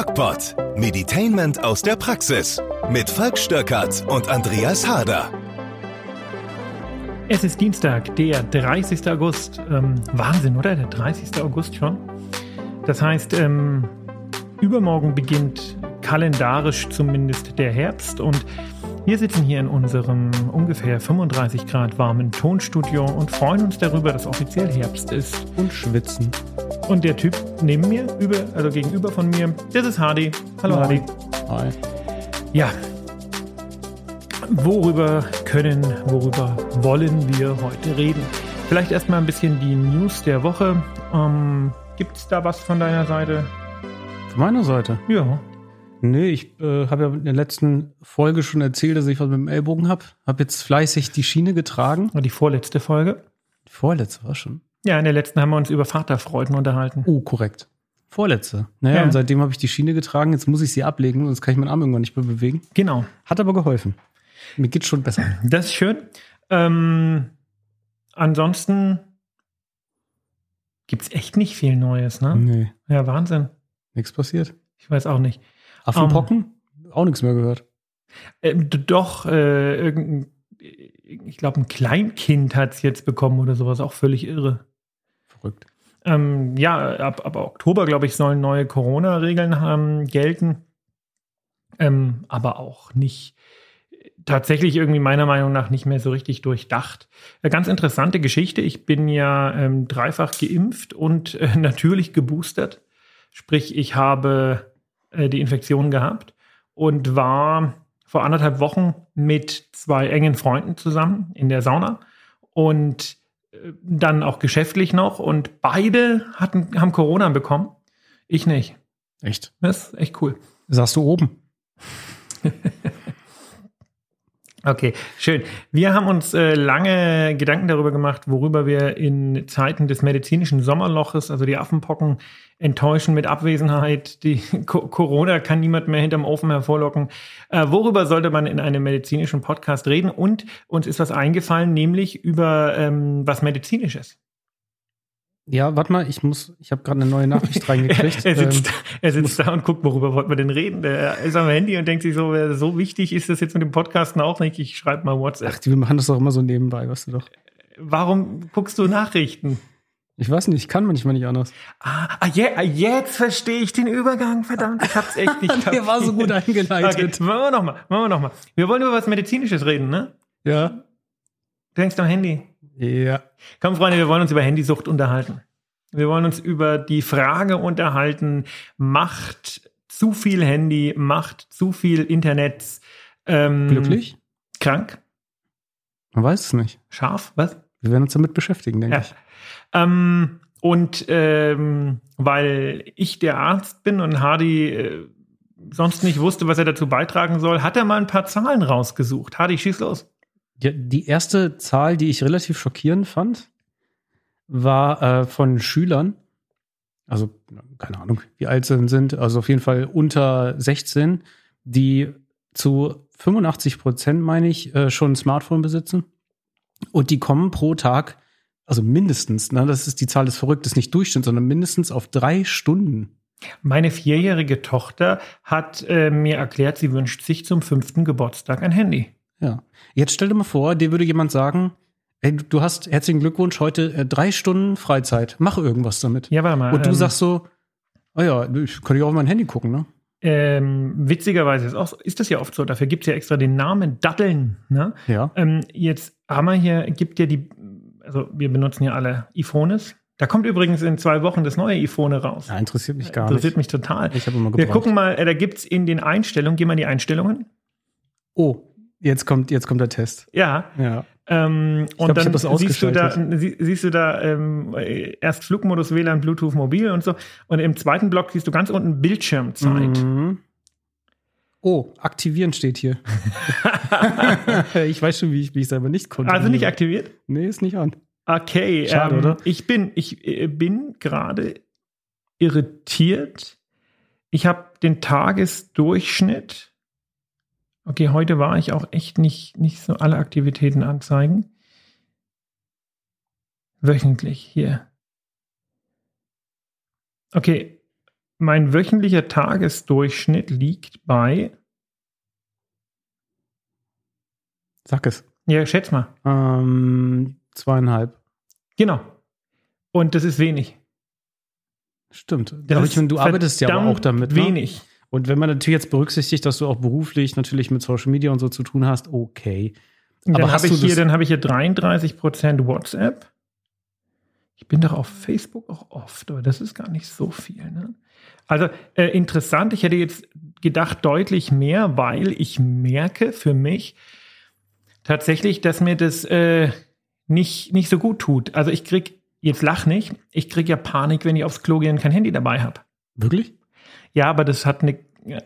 DocPod. Meditainment aus der Praxis. Mit Falk Stöckert und Andreas Harder. Es ist Dienstag, der 30. August. Ähm, Wahnsinn, oder? Der 30. August schon. Das heißt, ähm, übermorgen beginnt kalendarisch zumindest der Herbst und wir sitzen hier in unserem ungefähr 35 Grad warmen Tonstudio und freuen uns darüber, dass offiziell Herbst ist. Und schwitzen. Und der Typ neben mir, über, also gegenüber von mir, das ist Hardy. Hallo Moin. Hardy. Hi. Ja. Worüber können, worüber wollen wir heute reden? Vielleicht erstmal ein bisschen die News der Woche. Ähm, Gibt es da was von deiner Seite? Von meiner Seite. Ja. Nee, ich äh, habe ja in der letzten Folge schon erzählt, dass ich was mit dem Ellbogen habe. Habe jetzt fleißig die Schiene getragen. Und die vorletzte Folge? Die vorletzte war schon. Ja, in der letzten haben wir uns über Vaterfreuden unterhalten. Oh, korrekt. Vorletzte. Naja, Ja. und seitdem habe ich die Schiene getragen. Jetzt muss ich sie ablegen, sonst kann ich meinen Arm irgendwann nicht mehr bewegen. Genau. Hat aber geholfen. Mir geht's schon besser. Das ist schön. Ähm, ansonsten gibt es echt nicht viel Neues, ne? Nee, Ja, Wahnsinn. nichts passiert. Ich weiß auch nicht. Affenpocken? Auch nichts mehr gehört. Ähm, d- doch, äh, irgendein, ich glaube, ein Kleinkind hat es jetzt bekommen oder sowas, auch völlig irre. Verrückt. Ähm, ja, ab, ab Oktober, glaube ich, sollen neue Corona-Regeln ähm, gelten. Ähm, aber auch nicht tatsächlich irgendwie meiner Meinung nach nicht mehr so richtig durchdacht. Eine ganz interessante Geschichte. Ich bin ja ähm, dreifach geimpft und äh, natürlich geboostert. Sprich, ich habe äh, die Infektion gehabt und war vor anderthalb Wochen mit zwei engen Freunden zusammen in der Sauna und äh, dann auch geschäftlich noch und beide hatten, haben Corona bekommen. Ich nicht. Echt? Das ist echt cool. Saßt du oben? Okay, schön. Wir haben uns äh, lange Gedanken darüber gemacht, worüber wir in Zeiten des medizinischen Sommerloches, also die Affenpocken, enttäuschen mit Abwesenheit. Die Co Corona kann niemand mehr hinterm Ofen hervorlocken. Äh, worüber sollte man in einem medizinischen Podcast reden? Und uns ist was eingefallen, nämlich über ähm, was Medizinisches. Ja, warte mal, ich muss, ich habe gerade eine neue Nachricht reingekriegt. er sitzt, Ähm, er sitzt da und guckt, worüber wollten wir denn reden? Der ist am Handy und denkt sich so, so wichtig ist das jetzt mit dem Podcasten auch nicht. Ich schreibe mal WhatsApp. ach, die machen das doch immer so nebenbei, weißt du doch. Warum guckst du Nachrichten? Ich weiß nicht, ich kann manchmal nicht anders. Ah, ah, je, ah, jetzt verstehe ich den Übergang. Verdammt, ich hab's echt nicht Der war so gut kapiert. Okay, eingeleitet. machen wir nochmal, machen wir nochmal. Wir wollen über was Medizinisches reden, ne? Ja. Du hängst am Handy. Ja. Komm, Freunde, wir wollen uns über Handysucht unterhalten. Wir wollen uns über die Frage unterhalten, macht zu viel Handy, macht zu viel Internet ähm, Glücklich? krank, Man weiß es nicht. scharf, was? Wir werden uns damit beschäftigen, denke Ja. ich. Ähm, und ähm, weil ich der Arzt bin und Hardy äh, sonst nicht wusste, was er dazu beitragen soll, hat er mal ein paar Zahlen rausgesucht. Hardy, schieß los. Ja, die erste Zahl, die ich relativ schockierend fand, war äh, von Schülern, also keine Ahnung, wie alt sie sind, also auf jeden Fall unter 16, die zu 85 Prozent, meine ich, äh, schon ein Smartphone besitzen. Und die kommen pro Tag, also mindestens, ne, das ist die Zahl des Verrücktes, nicht Durchschnitt, sondern mindestens auf drei Stunden. Meine vierjährige Tochter hat äh, mir erklärt, sie wünscht sich zum fünften Geburtstag ein Handy. Ja. Jetzt stell dir mal vor, dir würde jemand sagen, ey, du- hast herzlichen Glückwunsch, heute äh, drei Stunden Freizeit, mach irgendwas damit. Ja, warte mal. Und du ähm, sagst so, oh ja, ich kann ja auf mein Handy gucken, ne? ähm, witzigerweise ist, auch, ist das ja oft so. Dafür gibt es ja extra den Namen Datteln. Ne? Ja. Ähm, jetzt haben wir hier, gibt ja die, also wir benutzen ja alle iPhones. Da kommt übrigens in zwei Wochen das neue iPhone raus. ja interessiert mich gar Interessiert nicht. mich total. Ich habe immer Wir gebraucht. gucken mal, äh, da gibt es in den Einstellungen, geh mal in die Einstellungen. Oh, jetzt kommt, jetzt kommt der Test. Ja. Ja. Ähm, und glaub, dann siehst du da, sie, siehst du da ähm, äh, erst Flugmodus, WLAN, Bluetooth, Mobil und so. Und im zweiten Block siehst du ganz unten Bildschirmzeit. Mhm. Oh, aktivieren steht hier. ich weiß schon, wie ich mich selber nicht konnte. Also nicht aktiviert? Nee, ist nicht an. Okay, Schade, ähm, oder? ich bin, ich äh, bin gerade irritiert. Ich habe den Tagesdurchschnitt. Okay, heute war ich auch echt nicht, nicht so alle Aktivitäten anzeigen. Wöchentlich hier. Okay, mein wöchentlicher Tagesdurchschnitt liegt bei, Sag es. ja, schätz mal. Ähm, zweieinhalb. Genau. Und das ist wenig. Stimmt. Das ich du arbeitest ja aber auch damit. Ne? Wenig. Und wenn man natürlich jetzt berücksichtigt, dass du auch beruflich natürlich mit Social Media und so zu tun hast, okay. Und Aber dann habe ich hier, dann habe ich hier 33 Prozent WhatsApp. Ich bin doch auf Facebook auch oft, aber das ist gar nicht so viel. Ne? Also äh, interessant, ich hätte jetzt gedacht deutlich mehr, weil ich merke für mich tatsächlich, dass mir das äh, nicht, nicht so gut tut. Also ich krieg, jetzt lach nicht, ich krieg ja Panik, wenn ich aufs Klo gehe und kein Handy dabei habe. Wirklich? Ja, aber das hat, eine,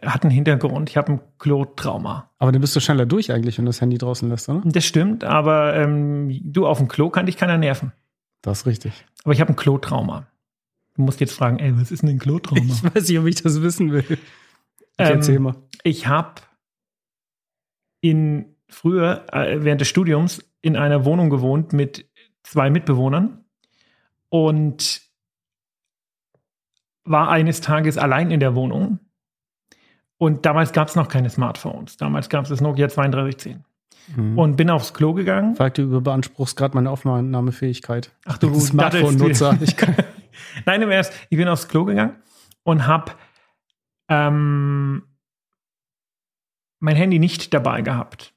hat einen Hintergrund. Ich habe ein Klo-Trauma. Aber dann bist du schneller durch eigentlich, wenn du das Handy draußen lässt, oder? Das stimmt, aber ähm, du auf dem Klo kann dich keiner nerven. Das ist richtig. Aber ich habe ein Klotrauma. Du musst jetzt fragen, ey, was ist denn ein Klotrauma? Ich weiß nicht, ob ich das wissen will. Ich Ähm, erzähl mal. Ich habe in früher äh, während des Studiums in einer Wohnung gewohnt mit zwei Mitbewohnern und war eines Tages allein in der Wohnung. Und damals gab es noch keine Smartphones. Damals gab es das Nokia 3210. Mhm. Und bin aufs Klo gegangen. Fragt du beanspruchst gerade meine Aufnahmefähigkeit. Ach du Smartphone-Nutzer. Nein, im Ernst, ich bin aufs Klo gegangen und habe ähm, mein Handy nicht dabei gehabt.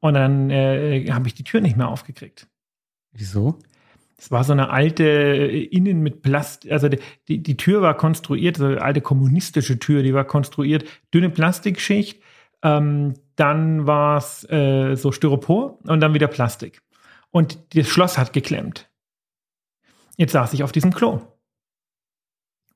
Und dann äh, habe ich die Tür nicht mehr aufgekriegt. Wieso? Es war so eine alte äh, Innen mit Plast, also die, die, Tür war konstruiert, so eine alte kommunistische Tür, die war konstruiert, dünne Plastikschicht, ähm, dann war es äh, so Styropor und dann wieder Plastik. Und das Schloss hat geklemmt. Jetzt saß ich auf diesem Klo.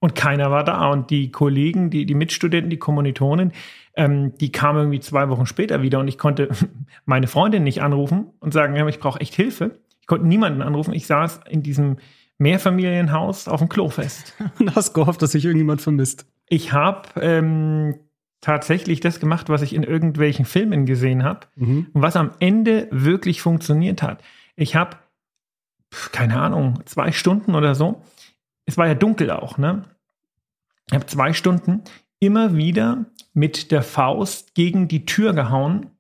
Und keiner war da. Und die Kollegen, die, die Mitstudenten, die Kommilitonen, ähm, die kamen irgendwie zwei Wochen später wieder und ich konnte meine Freundin nicht anrufen und sagen, ich brauche echt Hilfe. Ich konnte niemanden anrufen. Ich saß in diesem Mehrfamilienhaus auf dem Klo fest. Und hast gehofft, dass sich irgendjemand vermisst. Ich habe ähm, tatsächlich das gemacht, was ich in irgendwelchen Filmen gesehen habe Mhm. und was am Ende wirklich funktioniert hat. Ich habe, keine Ahnung, zwei Stunden oder so, es war ja dunkel auch, ne? Ich habe zwei Stunden immer wieder mit der Faust gegen die Tür gehauen,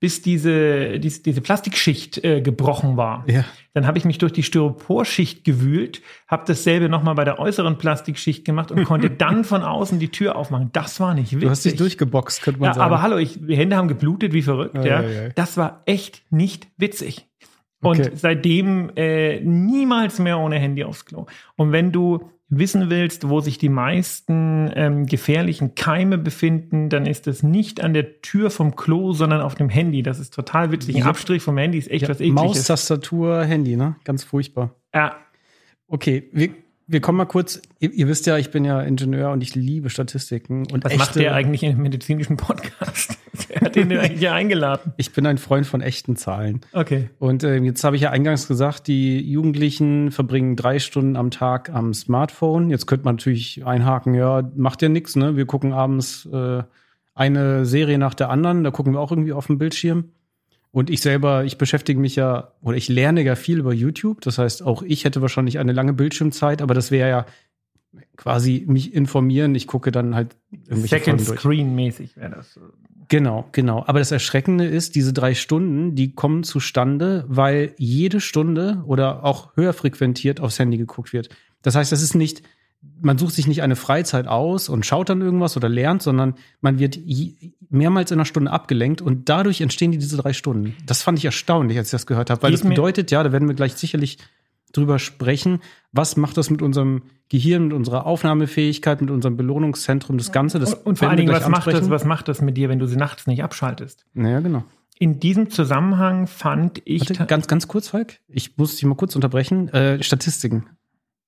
bis diese, diese, diese Plastikschicht äh, gebrochen war. Ja. Dann habe ich mich durch die Styroporschicht gewühlt, habe dasselbe nochmal bei der äußeren Plastikschicht gemacht und konnte dann von außen die Tür aufmachen. Das war nicht witzig. Du hast dich durchgeboxt, könnte man Ja, sagen. aber hallo, ich, die Hände haben geblutet wie verrückt. Ei, ja. ei. Das war echt nicht witzig. Und Okay. seitdem äh, niemals mehr ohne Handy aufs Klo. Und wenn du wissen willst, wo sich die meisten ähm, gefährlichen Keime befinden, dann ist das nicht an der Tür vom Klo, sondern auf dem Handy. Das ist total witzig. Ein. Abstrich vom Handy ist echt ja, was ekliges. Maus, Tastatur, Handy, ne? Ganz furchtbar. Ja, Okay, wir, wir kommen mal kurz. Ihr, ihr wisst ja, ich bin ja Ingenieur und ich liebe Statistiken. Und was echte, macht der eigentlich in einem medizinischen Podcast? Wer hat den denn eigentlich hier eingeladen? Ich bin ein Freund von echten Zahlen. Okay. Und äh, jetzt habe ich ja eingangs gesagt, die Jugendlichen verbringen drei Stunden am Tag am Smartphone. Jetzt könnte man natürlich einhaken, ja, macht ja nichts, ne? Wir gucken abends äh, eine Serie nach der anderen, da gucken wir auch irgendwie auf dem Bildschirm. Und ich selber, ich beschäftige mich ja, oder ich lerne ja viel über YouTube. Das heißt, auch ich hätte wahrscheinlich eine lange Bildschirmzeit, aber das wäre ja quasi mich informieren. Ich gucke dann halt irgendwelche Second Folgen durch. Screen mäßig wäre das. Genau, genau. Aber das Erschreckende ist, diese drei Stunden, die kommen zustande, weil jede Stunde oder auch höher frequentiert aufs Handy geguckt wird. Das heißt, das ist nicht, man sucht sich nicht eine Freizeit aus und schaut dann irgendwas oder lernt, sondern man wird mehrmals in einer Stunde abgelenkt und dadurch entstehen die diese drei Stunden. Das fand ich erstaunlich, als ich das gehört habe, weil Geht das bedeutet, ja, da werden wir gleich sicherlich drüber sprechen, was macht das mit unserem Gehirn, mit unserer Aufnahmefähigkeit, mit unserem Belohnungszentrum, das Ganze. Das Und, und vor allen Dingen, was macht, das, was macht das mit dir, wenn du sie nachts nicht abschaltest? Naja, genau. In diesem Zusammenhang fand ich. Warte, ganz, ganz kurz, Falk. Ich muss dich mal kurz unterbrechen. Äh, Statistiken.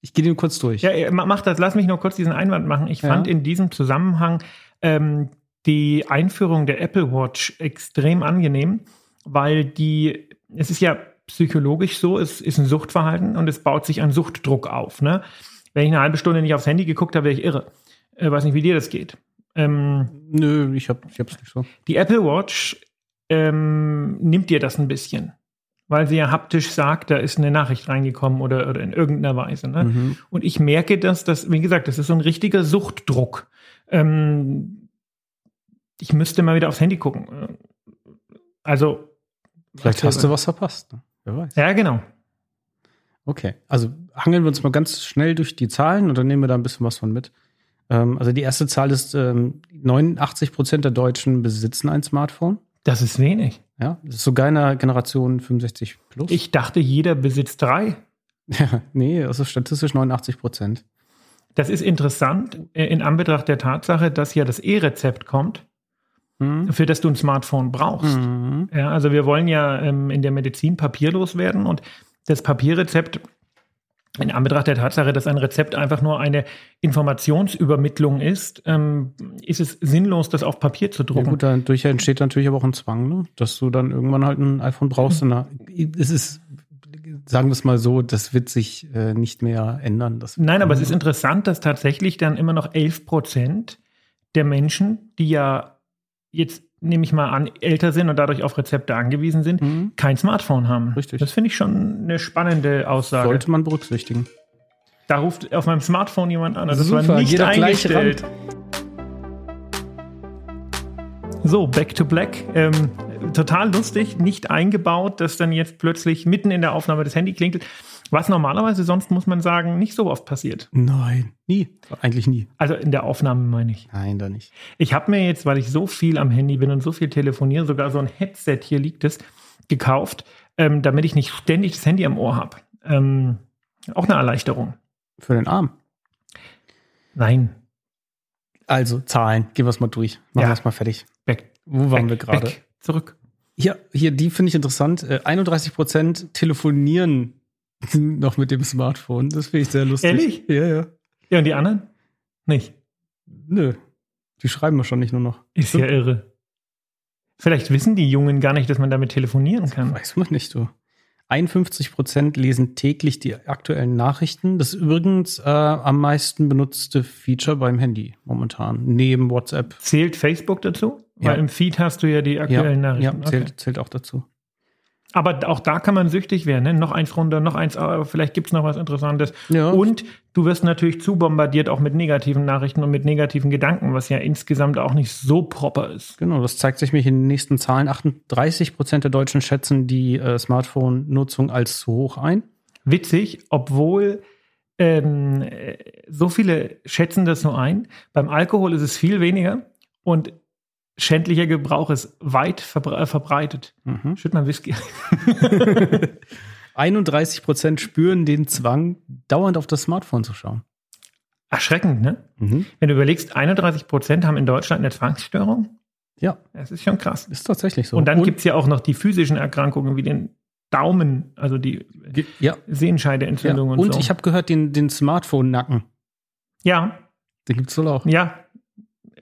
Ich gehe den kurz durch. ja, ma- mach das, lass mich nur kurz diesen Einwand machen. Ich Ja. fand in diesem Zusammenhang ähm, die Einführung der Apple Watch extrem angenehm, weil die, es ist ja psychologisch so, es ist ein Suchtverhalten und es baut sich ein Suchtdruck auf. Ne? Wenn ich eine halbe Stunde nicht aufs Handy geguckt habe, wäre ich irre. Äh, weiß nicht, wie dir das geht. Ähm, Nö, ich, hab, ich hab's nicht so. Die Apple Watch ähm, nimmt dir das ein bisschen. Weil sie ja haptisch sagt, da ist eine Nachricht reingekommen oder, oder in irgendeiner Weise. Ne? Mhm. Und ich merke, dass das, wie gesagt, das ist so ein richtiger Suchtdruck. Ähm, ich müsste mal wieder aufs Handy gucken. Also. Vielleicht hast du was verpasst. Ne? Wer weiß. Ja, genau. Okay, also hangeln wir uns mal ganz schnell durch die Zahlen und dann nehmen wir da ein bisschen was von mit. Ähm, also die erste Zahl ist, ähm, 89 Prozent der Deutschen besitzen ein Smartphone. Das ist wenig. Ja, das ist sogar in der Generation 65 plus. Ich dachte, jeder besitzt drei. Ja, nee, also statistisch 89 Prozent. Das ist interessant äh, in Anbetracht der Tatsache, dass ja das E-Rezept kommt, Mhm. für das du ein Smartphone brauchst. Mhm. Ja, also wir wollen ja ähm, in der Medizin papierlos werden und das Papierrezept in Anbetracht der Tatsache, dass ein Rezept einfach nur eine Informationsübermittlung ist, ähm, ist es sinnlos, das auf Papier zu Ja, drucken. gut, dadurch entsteht natürlich aber auch ein Zwang, ne? dass du dann irgendwann halt ein iPhone brauchst. Da- es ist, sagen wir es mal so, das wird sich äh, nicht mehr ändern. Das Nein, aber es ist interessant, dass tatsächlich dann immer noch 11 Prozent der Menschen, die ja jetzt nehme ich mal an, älter sind und dadurch auf Rezepte angewiesen sind, Mhm. kein Smartphone haben. Richtig. Das finde ich schon eine spannende Aussage. sollte man berücksichtigen. Da ruft auf meinem Smartphone jemand an. Das Super, war nicht gleich eingestellt. So, Back to Black. Ähm, total lustig, nicht eingebaut, dass dann jetzt plötzlich mitten in der Aufnahme das Handy klingelt. Was normalerweise sonst, muss man sagen, nicht so oft passiert. Nein, nie. Eigentlich nie. Also in der Aufnahme meine ich. Nein, da nicht. Ich habe mir jetzt, weil ich so viel am Handy bin und so viel telefoniere, sogar so ein Headset, hier liegt es, gekauft, ähm, damit ich nicht ständig das Handy am Ohr habe. Ähm, auch eine Erleichterung. Für den Arm. Nein. Also, Zahlen. Gehen wir es mal durch. Machen Ja. wir es mal fertig. Back, Wo waren back, wir gerade? Zurück. Hier, hier, die finde ich interessant. Äh, 31 Prozent telefonieren noch mit dem Smartphone. Das finde ich sehr lustig. Ehrlich? Ja, ja. Ja, und die anderen? Nicht. Nö. Die schreiben wahrscheinlich nur noch. Ist ja irre. Vielleicht wissen die Jungen gar nicht, dass man damit telefonieren kann. Weiß man nicht, du. 51 Prozent lesen täglich die aktuellen Nachrichten. Das ist übrigens äh, am meisten benutzte Feature beim Handy momentan. Neben WhatsApp. Zählt Facebook dazu? Ja. Weil im Feed hast du ja die aktuellen ja, Nachrichten. zählt, Okay. zählt auch dazu. Aber auch da kann man süchtig werden. Ne? Noch eins runter, noch eins, aber vielleicht gibt es noch was Interessantes. Ja. Und du wirst natürlich zu bombardiert auch mit negativen Nachrichten und mit negativen Gedanken, was ja insgesamt auch nicht so proper ist. Genau, das zeigt sich mich in den nächsten Zahlen. 38 Prozent der Deutschen schätzen die äh, Smartphone-Nutzung als zu hoch ein. Witzig, obwohl ähm, äh, so viele schätzen das so ein. Beim Alkohol ist es viel weniger und schändlicher Gebrauch ist weit verbre äh, verbreitet. Mhm. Schütt mal Whisky. 31 Prozent spüren den Zwang, dauernd auf das Smartphone zu schauen. Erschreckend, ne? Mhm. Wenn du überlegst, 31 Prozent haben in Deutschland eine Zwangsstörung. Ja, Das ist schon krass. ist tatsächlich so. Und dann gibt es ja auch noch die physischen Erkrankungen wie den Daumen, also die ja, ja. Sehenscheideentzündung Und, und, so. ich habe gehört, den, den Smartphone-Nacken, ja, den gibt es wohl auch. ja,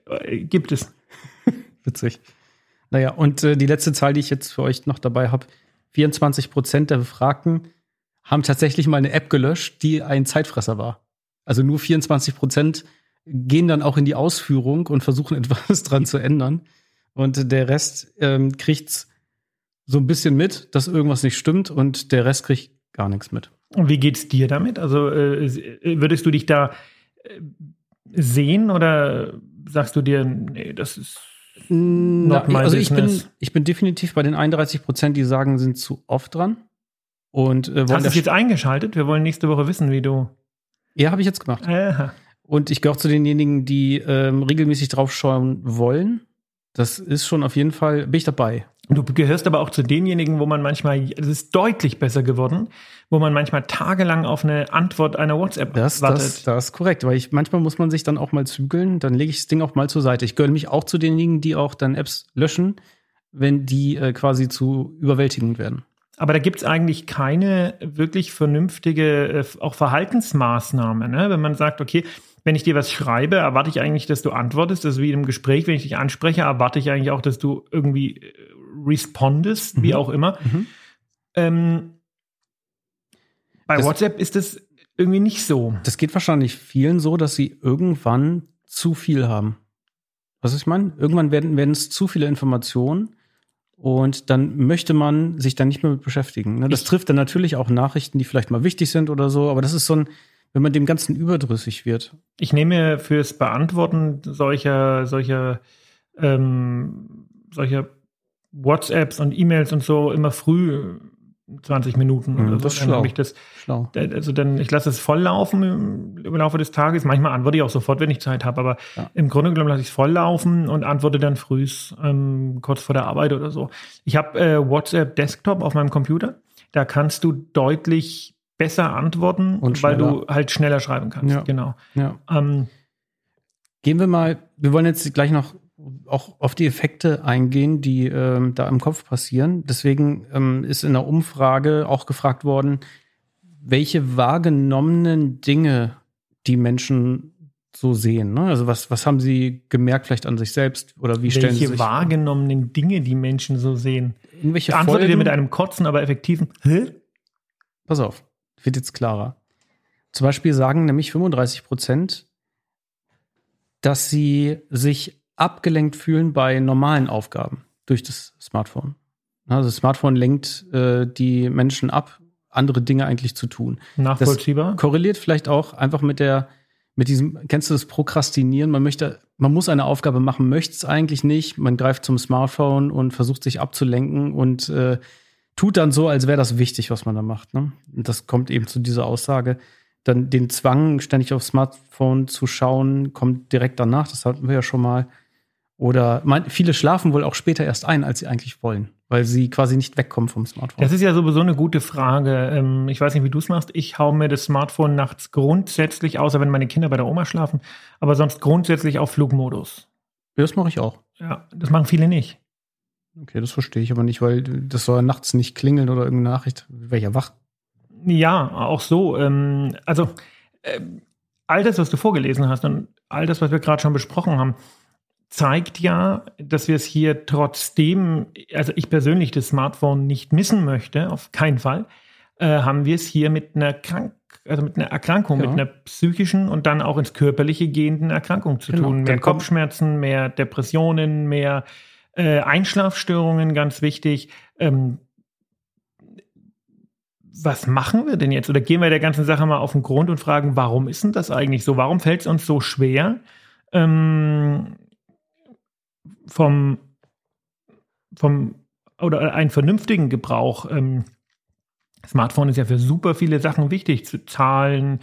äh, gibt es. Witzig. Naja, und äh, die letzte Zahl, die ich jetzt für euch noch dabei habe: 24 Prozent der Befragten haben tatsächlich mal eine App gelöscht, die ein Zeitfresser war. Also nur 24 Prozent gehen dann auch in die Ausführung und versuchen etwas dran zu ändern. Und der Rest ähm, kriegt's so ein bisschen mit, dass irgendwas nicht stimmt und der Rest kriegt gar nichts mit. Und wie geht's dir damit? Also äh, würdest du dich da äh, sehen oder sagst du dir, nee, das ist Na, my also ich bin, ich bin definitiv bei den 31 Prozent, die sagen, sind zu oft dran. Und äh, Hast du jetzt eingeschaltet? Wir wollen nächste Woche wissen, wie du. Ja, habe ich jetzt gemacht. Aha. Und ich gehöre zu denjenigen, die ähm, regelmäßig draufschauen wollen. Das ist schon auf jeden Fall, bin ich dabei. Du gehörst aber auch zu denjenigen, wo man manchmal, es ist deutlich besser geworden, wo man manchmal tagelang auf eine Antwort einer WhatsApp Das, wartet. das, das ist korrekt, weil ich manchmal muss man sich dann auch mal zügeln, dann lege ich das Ding auch mal zur Seite. Ich gehöre mich auch zu denjenigen, die auch dann Apps löschen, wenn die äh, quasi zu überwältigend werden. Aber da gibt es eigentlich keine wirklich vernünftige, äh, auch Verhaltensmaßnahme. Ne? Wenn man sagt, okay, wenn ich dir was schreibe, erwarte ich eigentlich, dass du antwortest. Das ist wie in einem Gespräch, wenn ich dich anspreche, erwarte ich eigentlich auch, dass du irgendwie respondest, wie Mhm. auch immer. Mhm. Ähm, bei Das- WhatsApp ist es irgendwie nicht so. Das geht wahrscheinlich vielen so, dass sie irgendwann zu viel haben. Was ich meine? Irgendwann werden werden es zu viele Informationen Und dann möchte man sich dann nicht mehr mit beschäftigen. Ne? Das trifft dann natürlich auch Nachrichten, die vielleicht mal wichtig sind oder so, aber das ist so ein, wenn man dem Ganzen überdrüssig wird. Ich nehme fürs Beantworten solcher, solcher, ähm, solcher WhatsApps und E-Mails und so immer früh 20 Minuten Mhm, oder so. das ist dann schlau. habe ich das, Schlau. also dann, ich lasse es voll laufen im, im Laufe des Tages. Manchmal antworte ich auch sofort, wenn ich Zeit habe, aber Ja. im Grunde genommen lasse ich es voll laufen und antworte dann frühs, ähm, kurz vor der Arbeit oder so. Ich habe äh, WhatsApp Desktop auf meinem Computer. Da kannst du deutlich besser antworten, Und weil du halt schneller schreiben kannst. Ja. Genau. Ja. Ähm, Gehen wir mal, wir wollen jetzt gleich noch auch auf die Effekte eingehen, die ähm, da im Kopf passieren. Deswegen ähm, ist in der Umfrage auch gefragt worden, welche wahrgenommenen Dinge die Menschen so sehen. Ne? Also was, was haben sie gemerkt vielleicht an sich selbst oder wie stellen sie welche sich wahrgenommenen Dinge die Menschen so sehen. irgendwelche Antwortet ihr Folgen? mit einem kurzen, aber effektiven Hä? Pass auf, wird jetzt klarer. Zum Beispiel sagen nämlich 35 Prozent, dass sie sich abgelenkt fühlen bei normalen Aufgaben durch das Smartphone. Also das Smartphone lenkt äh, die Menschen ab, andere Dinge eigentlich zu tun. Nachvollziehbar. Korreliert vielleicht auch einfach mit der, mit diesem, kennst du das Prokrastinieren? Man möchte, man muss eine Aufgabe machen, möchte es eigentlich nicht. Man greift zum Smartphone und versucht sich abzulenken und äh, tut dann so, als wäre das wichtig, was man da macht. Ne? Und das kommt eben zu dieser Aussage. Dann den Zwang, ständig aufs Smartphone zu schauen, kommt direkt danach. Das hatten wir ja schon mal. Oder man, viele schlafen wohl auch später erst ein, als sie eigentlich wollen, weil sie quasi nicht wegkommen vom Smartphone. Das ist ja sowieso eine gute Frage. Ähm, Ich weiß nicht, wie du es machst. Ich hau mir das Smartphone nachts grundsätzlich, außer wenn meine Kinder bei der Oma schlafen, aber sonst grundsätzlich auf Flugmodus. das mache ich auch. Ja, das machen viele nicht. Okay, das verstehe ich aber nicht, weil das soll ja nachts nicht klingeln oder irgendeine Nachricht. Wäre ja wach. Ja, auch so. Ähm, also ähm, all das, was du vorgelesen hast und all das, was wir gerade schon besprochen haben, zeigt ja, dass wir es hier trotzdem, also ich persönlich das Smartphone nicht missen möchte, auf keinen Fall, äh, haben wir es hier mit einer Krank also mit einer Erkrankung, Ja. mit einer psychischen und dann auch ins körperliche gehenden Erkrankung zu Genau, tun. Mehr Kopfschmerzen, mehr Depressionen, mehr äh, Einschlafstörungen, ganz wichtig. Ähm, was machen wir denn jetzt? Oder gehen wir der ganzen Sache mal auf den Grund und fragen, warum ist denn das eigentlich so? Warum fällt es uns so schwer, ähm, vom, vom oder einen vernünftigen Gebrauch? Ähm, Smartphone ist ja für super viele Sachen wichtig, zu zahlen,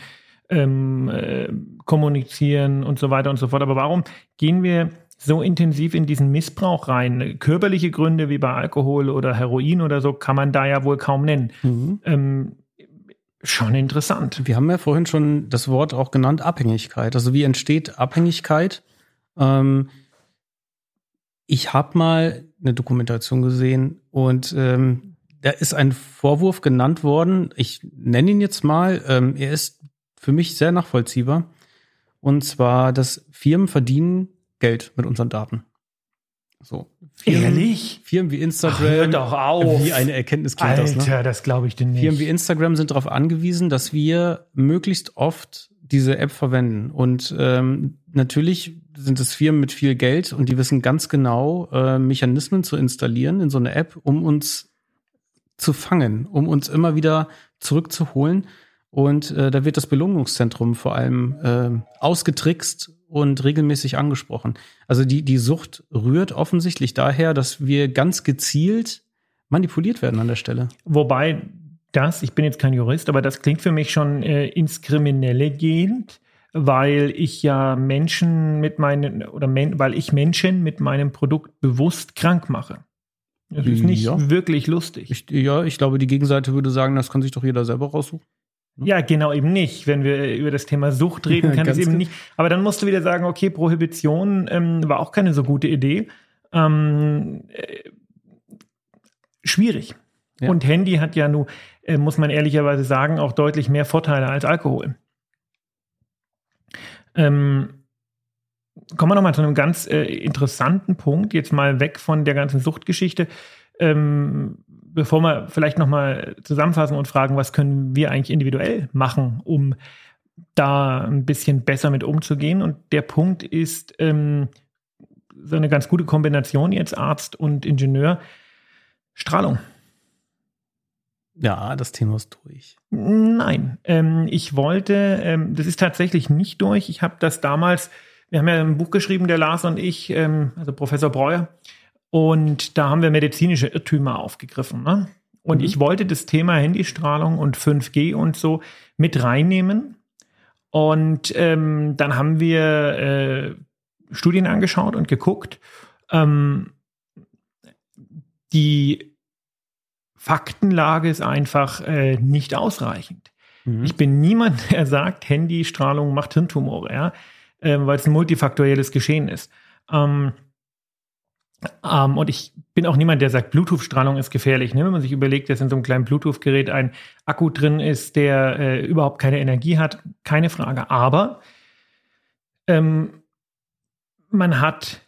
ähm, äh, kommunizieren und so weiter und so fort. Aber warum gehen wir so intensiv in diesen Missbrauch rein? Körperliche Gründe wie bei Alkohol oder Heroin oder so kann man da ja wohl kaum nennen. Ähm, schon interessant. Wir haben ja vorhin schon das Wort auch genannt, Abhängigkeit. Also wie entsteht Abhängigkeit? Ähm, ich habe mal eine Dokumentation gesehen und ähm, da ist ein Vorwurf genannt worden. Ich nenne ihn jetzt mal. Ähm, er ist für mich sehr nachvollziehbar. Und zwar, dass Firmen verdienen Geld mit unseren Daten. So. Firmen, Ehrlich? Firmen wie Instagram. Ach, hör doch auf. Wie eine Erkenntnis klingt das, ne? Alter, das glaube ich dir nicht. Firmen wie Instagram sind darauf angewiesen, dass wir möglichst oft diese App verwenden. Und ähm, natürlich sind es Firmen mit viel Geld und die wissen ganz genau, äh, Mechanismen zu installieren in so eine App, um uns zu fangen, um uns immer wieder zurückzuholen. Und äh, da wird das Belohnungszentrum vor allem äh, ausgetrickst und regelmäßig angesprochen. Also die, die Sucht rührt offensichtlich daher, dass wir ganz gezielt manipuliert werden an der Stelle. Wobei das, ich bin jetzt kein Jurist, aber das klingt für mich schon äh, ins Kriminelle gehend, weil ich ja Menschen mit meinen, oder men, weil ich Menschen mit meinem Produkt bewusst krank mache. Das ist nicht Ja. wirklich lustig. Ich, ja, ich glaube, die Gegenseite würde sagen, das kann sich doch jeder selber raussuchen. Ja, genau eben nicht. Wenn wir über das Thema Sucht reden, kann es eben genau. nicht. Aber dann musst du wieder sagen, okay, Prohibition ähm, war auch keine so gute Idee. Ähm, äh, schwierig. Ja. Und Handy hat ja nun, äh, muss man ehrlicherweise sagen, auch deutlich mehr Vorteile als Alkohol. Ähm, kommen wir nochmal zu einem ganz äh, interessanten Punkt, jetzt mal weg von der ganzen Suchtgeschichte. Ähm, bevor wir vielleicht nochmal zusammenfassen und fragen, was können wir eigentlich individuell machen, um da ein bisschen besser mit umzugehen. Und der Punkt ist ähm, so eine ganz gute Kombination jetzt Arzt und Ingenieur. Strahlung. Ja, das Thema ist durch. Nein, ähm, ich wollte, ähm, das ist tatsächlich nicht durch. Ich habe das damals, wir haben ja ein Buch geschrieben, der Lars und ich, ähm, also Professor Breuer, und da haben wir medizinische Irrtümer aufgegriffen. Ne? Und mhm. ich wollte das Thema Handystrahlung und 5G und so mit reinnehmen. Und ähm, dann haben wir äh, Studien angeschaut und geguckt. Ähm, die Faktenlage ist einfach äh, nicht ausreichend. Mhm. Ich bin niemand, der sagt, Handystrahlung macht Hirntumore, ja, äh, weil es ein multifaktorielles Geschehen ist. Ähm, ähm, und ich bin auch niemand, der sagt, Bluetooth-Strahlung ist gefährlich. Ne? Wenn man sich überlegt, dass in so einem kleinen Bluetooth-Gerät ein Akku drin ist, der äh, überhaupt keine Energie hat, keine Frage. Aber ähm, man hat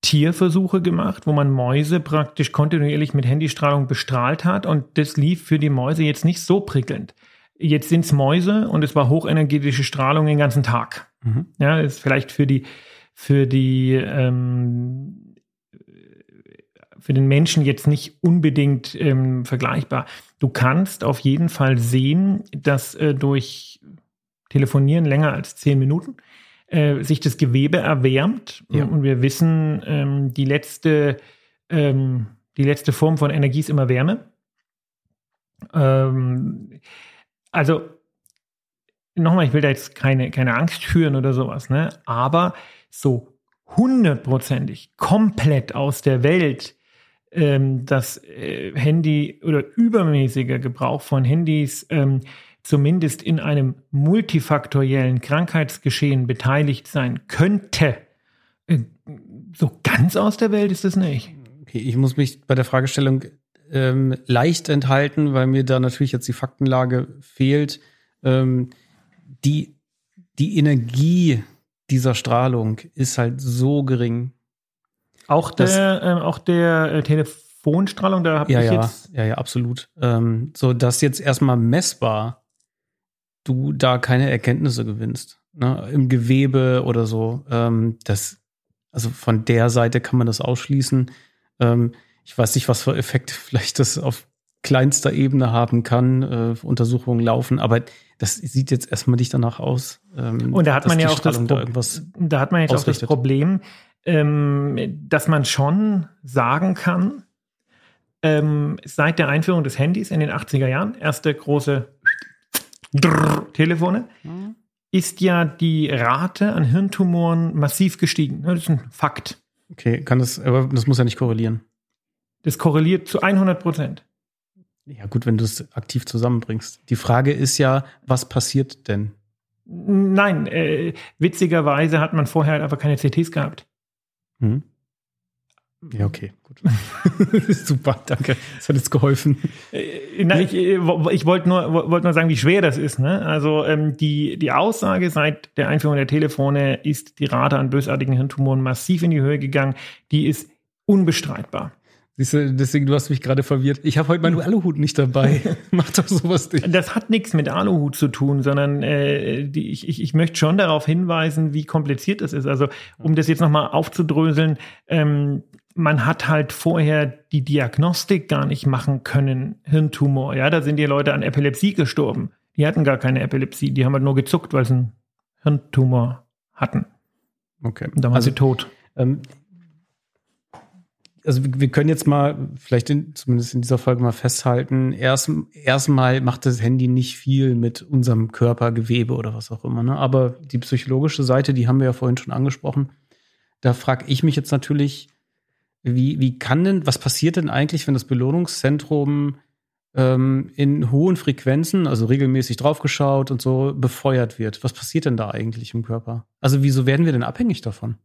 Tierversuche gemacht, wo man Mäuse praktisch kontinuierlich mit Handystrahlung bestrahlt hat und das lief für die Mäuse jetzt nicht so prickelnd. Jetzt sind es Mäuse und es war hochenergetische Strahlung den ganzen Tag. Mhm. Ja, ist vielleicht für die für die ähm, für den Menschen jetzt nicht unbedingt ähm, vergleichbar. Du kannst auf jeden Fall sehen, dass äh, durch Telefonieren länger als zehn Minuten äh, sich das Gewebe erwärmt. Ja. Und wir wissen, ähm, die, letzte, ähm, die letzte Form von Energie ist immer Wärme. Ähm, also, nochmal, ich will da jetzt keine, keine Angst führen oder sowas, ne? aber so hundertprozentig komplett aus der Welt ähm, das äh, Handy oder übermäßiger Gebrauch von Handys ähm, zumindest in einem multifaktoriellen Krankheitsgeschehen beteiligt sein könnte. Äh, so ganz aus der Welt ist es nicht. Okay, ich muss mich bei der Fragestellung ähm, leicht enthalten, weil mir da natürlich jetzt die Faktenlage fehlt. Ähm, die, die Energie dieser Strahlung ist halt so gering. Auch der, äh, auch der äh, Telefonstrahlung, da habe ja, ich ja, jetzt. Ja, ja, absolut. Ähm, so dass jetzt erstmal messbar du da keine Erkenntnisse gewinnst. Ne? Im Gewebe oder so. Ähm, das, also von der Seite kann man das ausschließen. Ähm, ich weiß nicht, was für Effekte vielleicht das auf kleinster Ebene haben kann, äh, Untersuchungen laufen, aber das sieht jetzt erstmal nicht danach aus. Ähm, und da hat man ja auch das, da, da, hat man jetzt auch das Problem, ähm, dass man schon sagen kann, ähm, seit der Einführung des Handys in den 80er Jahren, erste große Drrr, Telefone, mhm. ist ja die Rate an Hirntumoren massiv gestiegen. Das ist ein Fakt. Okay, kann das, aber das muss ja nicht korrelieren. Das korreliert zu 100 Prozent. Ja, gut, wenn du es aktiv zusammenbringst. Die Frage ist ja, was passiert denn? Nein, äh, witzigerweise hat man vorher halt einfach keine CTs gehabt. Hm. Ja, okay, gut. Super, danke. Das hat jetzt geholfen. Äh, na, ich, äh, ich wollte nur, wollt nur sagen, wie schwer das ist. Ne? Also ähm, die, die Aussage seit der Einführung der Telefone ist die Rate an bösartigen Hirntumoren massiv in die Höhe gegangen. Die ist unbestreitbar. Siehst du, deswegen, du hast mich gerade verwirrt. Ich habe heute meinen Aluhut nicht dabei. Mach doch sowas nicht. Das hat nichts mit Aluhut zu tun, sondern äh, die, ich, ich, ich möchte schon darauf hinweisen, wie kompliziert das ist. Also, um das jetzt nochmal aufzudröseln, ähm, man hat halt vorher die Diagnostik gar nicht machen können, Hirntumor. Ja, da sind die Leute an Epilepsie gestorben. Die hatten gar keine Epilepsie, die haben halt nur gezuckt, weil sie einen Hirntumor hatten. Okay. Und dann waren also, sie tot. Ähm, also wir können jetzt mal, vielleicht in, zumindest in dieser Folge mal festhalten, erst erstmal macht das Handy nicht viel mit unserem Körpergewebe oder was auch immer. Ne? Aber die psychologische Seite, die haben wir ja vorhin schon angesprochen. Da frage ich mich jetzt natürlich, wie, wie kann denn, was passiert denn eigentlich, wenn das Belohnungszentrum ähm, in hohen Frequenzen, also regelmäßig draufgeschaut und so, befeuert wird? Was passiert denn da eigentlich im Körper? Also wieso werden wir denn abhängig davon?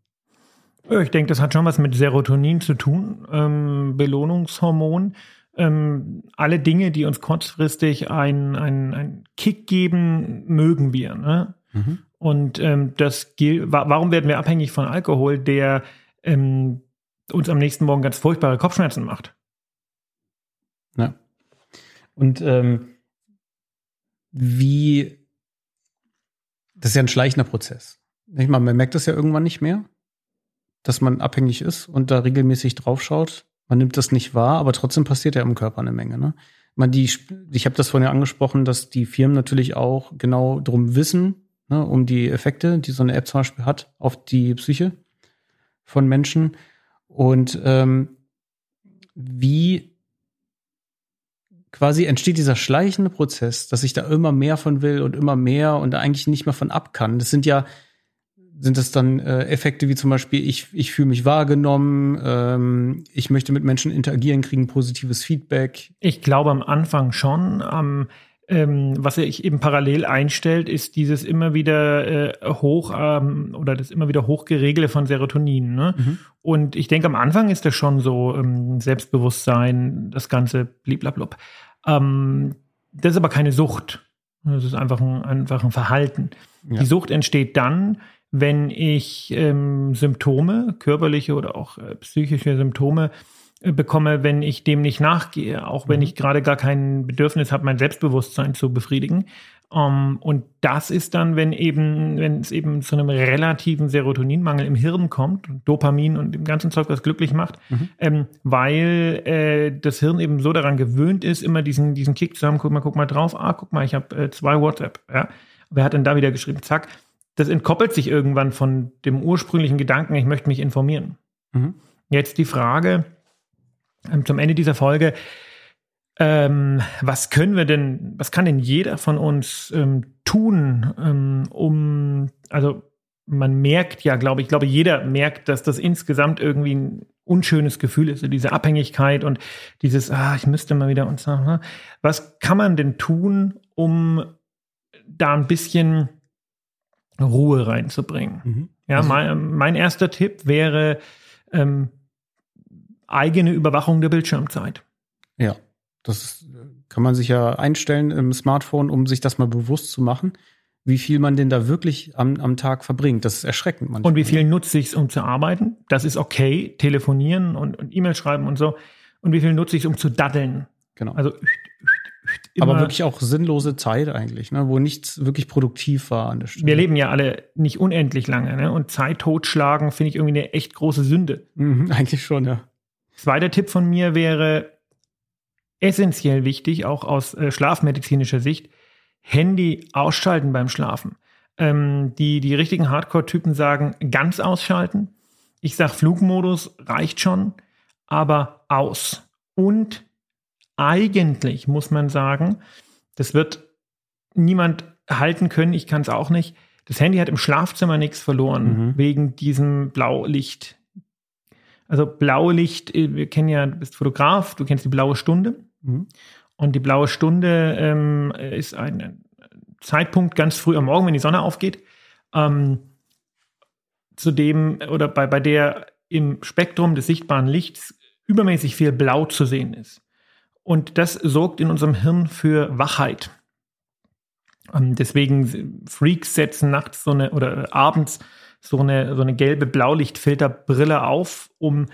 Ich denke, das hat schon was mit Serotonin zu tun, ähm, Belohnungshormon. Ähm, alle Dinge, die uns kurzfristig einen ein Kick geben, mögen wir. Ne? Mhm. Und ähm, das gilt, warum werden wir abhängig von Alkohol, der ähm, uns am nächsten Morgen ganz furchtbare Kopfschmerzen macht. Ja. Und ähm, wie, das ist ja ein schleichender Prozess. Ich meine, man merkt das ja irgendwann nicht mehr, dass man abhängig ist und da regelmäßig draufschaut. Man nimmt das nicht wahr, aber trotzdem passiert ja im Körper eine Menge. Ne? Man, die, ich habe das vorhin ja angesprochen, dass die Firmen natürlich auch genau drum wissen, ne, um die Effekte, die so eine App zum Beispiel hat, auf die Psyche von Menschen. Und ähm, wie quasi entsteht dieser schleichende Prozess, dass ich da immer mehr von will und immer mehr und da eigentlich nicht mehr von ab kann. Das sind ja, sind das dann äh, Effekte wie zum Beispiel, ich, ich fühle mich wahrgenommen, ähm, ich möchte mit Menschen interagieren, kriegen positives Feedback? Ich glaube am Anfang schon. Am ähm, was sich eben parallel einstellt, ist dieses immer wieder äh, hoch ähm, oder das immer wieder hochgeregelte von Serotonin. Ne? Mhm. Und ich denke, am Anfang ist das schon so ähm, Selbstbewusstsein, das Ganze bliblablub. Ähm, das ist aber keine Sucht. Das ist einfach ein, einfach ein Verhalten. Ja. Die Sucht entsteht dann, wenn ich ähm, Symptome, körperliche oder auch äh, psychische Symptome bekomme, wenn ich dem nicht nachgehe, auch wenn mhm. ich gerade gar kein Bedürfnis habe, mein Selbstbewusstsein zu befriedigen. Um, ähm, und das ist dann, wenn eben, wenn es eben zu einem relativen Serotoninmangel im Hirn kommt, Dopamin und dem ganzen Zeug, was glücklich macht, mhm. ähm, weil äh, das Hirn eben so daran gewöhnt ist, immer diesen, diesen Kick zu haben, guck mal, guck mal drauf, ah, guck mal, ich habe äh, zwei WhatsApp, ja. Wer hat denn da wieder geschrieben? Zack. Das entkoppelt sich irgendwann von dem ursprünglichen Gedanken, ich möchte mich informieren. Mhm. Jetzt die Frage, zum Ende dieser Folge. Ähm, was können wir denn, was kann denn jeder von uns ähm, tun, ähm, um, also man merkt ja, glaube ich, glaube jeder merkt, dass das insgesamt irgendwie ein unschönes Gefühl ist, diese Abhängigkeit und dieses, ah, ich müsste mal wieder und so. Ne? Was kann man denn tun, um da ein bisschen Ruhe reinzubringen? Mhm. Ja, also, mein, mein erster Tipp wäre, ähm, eigene Überwachung der Bildschirmzeit. Ja, das kann man sich ja einstellen im Smartphone, um sich das mal bewusst zu machen, wie viel man denn da wirklich am, am Tag verbringt. Das ist erschreckend manchmal. Und wie viel nutze ich es, um zu arbeiten? Das ist okay, telefonieren und, und E-Mail schreiben und so. Und wie viel nutze ich es, um zu daddeln? Genau. Also aber wirklich auch sinnlose Zeit eigentlich, ne, wo nichts wirklich produktiv war an der Stelle. Wir leben ja alle nicht unendlich lange, ne? Und Zeit totschlagen finde ich irgendwie eine echt große Sünde. Mhm, eigentlich schon, ja. Zweiter Tipp von mir wäre essentiell wichtig, auch aus äh, schlafmedizinischer Sicht, Handy ausschalten beim Schlafen. Ähm, die, die richtigen Hardcore-Typen sagen ganz ausschalten. Ich sage Flugmodus reicht schon, aber aus. Und eigentlich muss man sagen, das wird niemand halten können, ich kann es auch nicht. Das Handy hat im Schlafzimmer nichts verloren, mhm. wegen diesem Blaulicht, also Blaulicht, äh, wir kennen ja, du bist Fotograf, du kennst die blaue Stunde. Mhm. Und die blaue Stunde ähm, ist ein Zeitpunkt ganz früh am Morgen, wenn die Sonne aufgeht, ähm, zu dem oder bei, bei der im Spektrum des sichtbaren Lichts übermäßig viel Blau zu sehen ist. Und das sorgt in unserem Hirn für Wachheit. Ähm, deswegen Freaks setzen nachts so eine oder abends so eine, so eine gelbe Blaulichtfilterbrille auf, um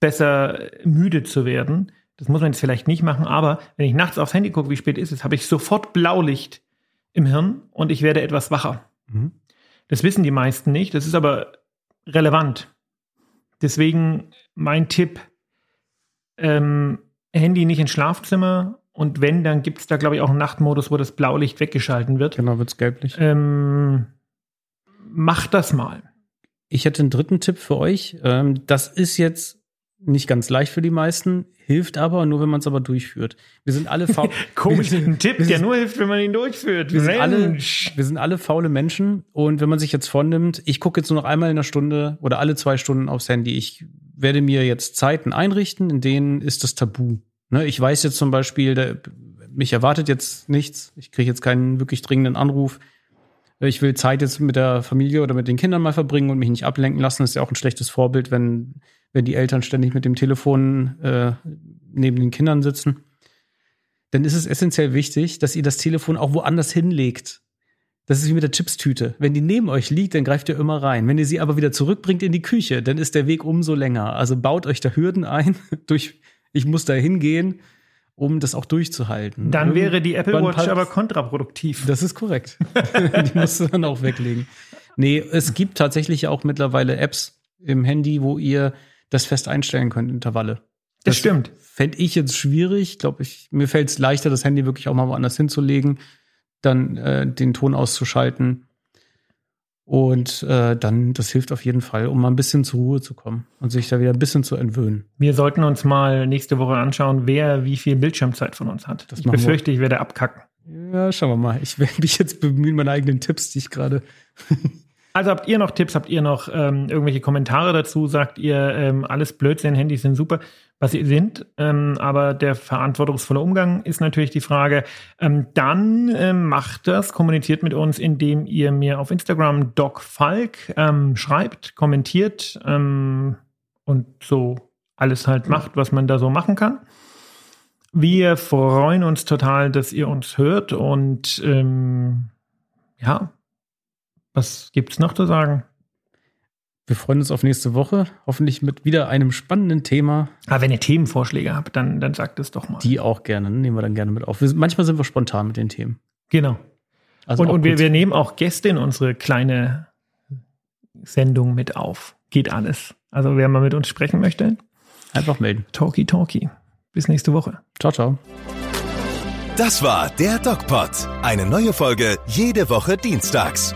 besser müde zu werden. Das muss man jetzt vielleicht nicht machen, aber wenn ich nachts aufs Handy gucke, wie spät ist es, habe ich sofort Blaulicht im Hirn und ich werde etwas wacher. Mhm. Das wissen die meisten nicht, das ist aber relevant. Deswegen mein Tipp, ähm, Handy nicht ins Schlafzimmer und wenn, dann gibt es da, glaube ich, auch einen Nachtmodus, wo das Blaulicht weggeschalten wird. Genau, wird es gelblich. Ähm, macht das mal. Ich hätte einen dritten Tipp für euch. Ähm, das ist jetzt nicht ganz leicht für die meisten, hilft aber nur, wenn man es aber durchführt. Wir sind alle faul. Komisch, ein Tipp, der nur hilft, wenn man ihn durchführt. Wir sind, alle, wir sind alle faule Menschen und wenn man sich jetzt vornimmt, ich gucke jetzt nur noch einmal in der Stunde oder alle zwei Stunden aufs Handy. Ich werde mir jetzt Zeiten einrichten, in denen ist das Tabu. Ne, ich weiß jetzt zum Beispiel, der, mich erwartet jetzt nichts. Ich kriege jetzt keinen wirklich dringenden Anruf ich will Zeit jetzt mit der Familie oder mit den Kindern mal verbringen und mich nicht ablenken lassen. Das ist ja auch ein schlechtes Vorbild, wenn, wenn die Eltern ständig mit dem Telefon äh, neben den Kindern sitzen. Dann ist es essentiell wichtig, dass ihr das Telefon auch woanders hinlegt. Das ist wie mit der Chipstüte. Wenn die neben euch liegt, dann greift ihr immer rein. Wenn ihr sie aber wieder zurückbringt in die Küche, dann ist der Weg umso länger. Also baut euch da Hürden ein durch, ich muss da hingehen um das auch durchzuhalten. Dann wäre die Apple Watch aber kontraproduktiv. Das ist korrekt. die musst du dann auch weglegen. Nee, es gibt tatsächlich auch mittlerweile Apps im Handy, wo ihr das fest einstellen könnt, Intervalle. Das, das stimmt. Fände ich jetzt schwierig. Glaube ich, mir fällt es leichter, das Handy wirklich auch mal woanders hinzulegen, dann äh, den Ton auszuschalten. Und äh, dann, das hilft auf jeden Fall, um mal ein bisschen zur Ruhe zu kommen und sich da wieder ein bisschen zu entwöhnen. Wir sollten uns mal nächste Woche anschauen, wer wie viel Bildschirmzeit von uns hat. Das ich befürchte, wir. ich werde abkacken. Ja, schauen wir mal. Ich werde mich jetzt bemühen, meine eigenen Tipps, die ich gerade Also habt ihr noch Tipps, habt ihr noch ähm, irgendwelche Kommentare dazu? Sagt ihr, ähm, alles Blödsinn, Handys sind super, was sie sind, ähm, aber der verantwortungsvolle Umgang ist natürlich die Frage. Ähm, dann ähm, macht das, kommuniziert mit uns, indem ihr mir auf Instagram DocFalk ähm, schreibt, kommentiert und so alles halt macht, was man da so machen kann. Wir freuen uns total, dass ihr uns hört und ja, was gibt es noch zu sagen? Wir freuen uns auf nächste Woche. Hoffentlich mit wieder einem spannenden Thema. Aber ah, wenn ihr Themenvorschläge habt, dann, dann sagt es doch mal. Die auch gerne, nehmen wir dann gerne mit auf. Wir, manchmal sind wir spontan mit den Themen. Genau. Also und und wir, wir nehmen auch Gäste in unsere kleine Sendung mit auf. Geht alles. Also wer mal mit uns sprechen möchte, einfach melden. Talkie Talkie. Bis nächste Woche. Ciao, ciao. Das war der DocPod. Eine neue Folge jede Woche dienstags.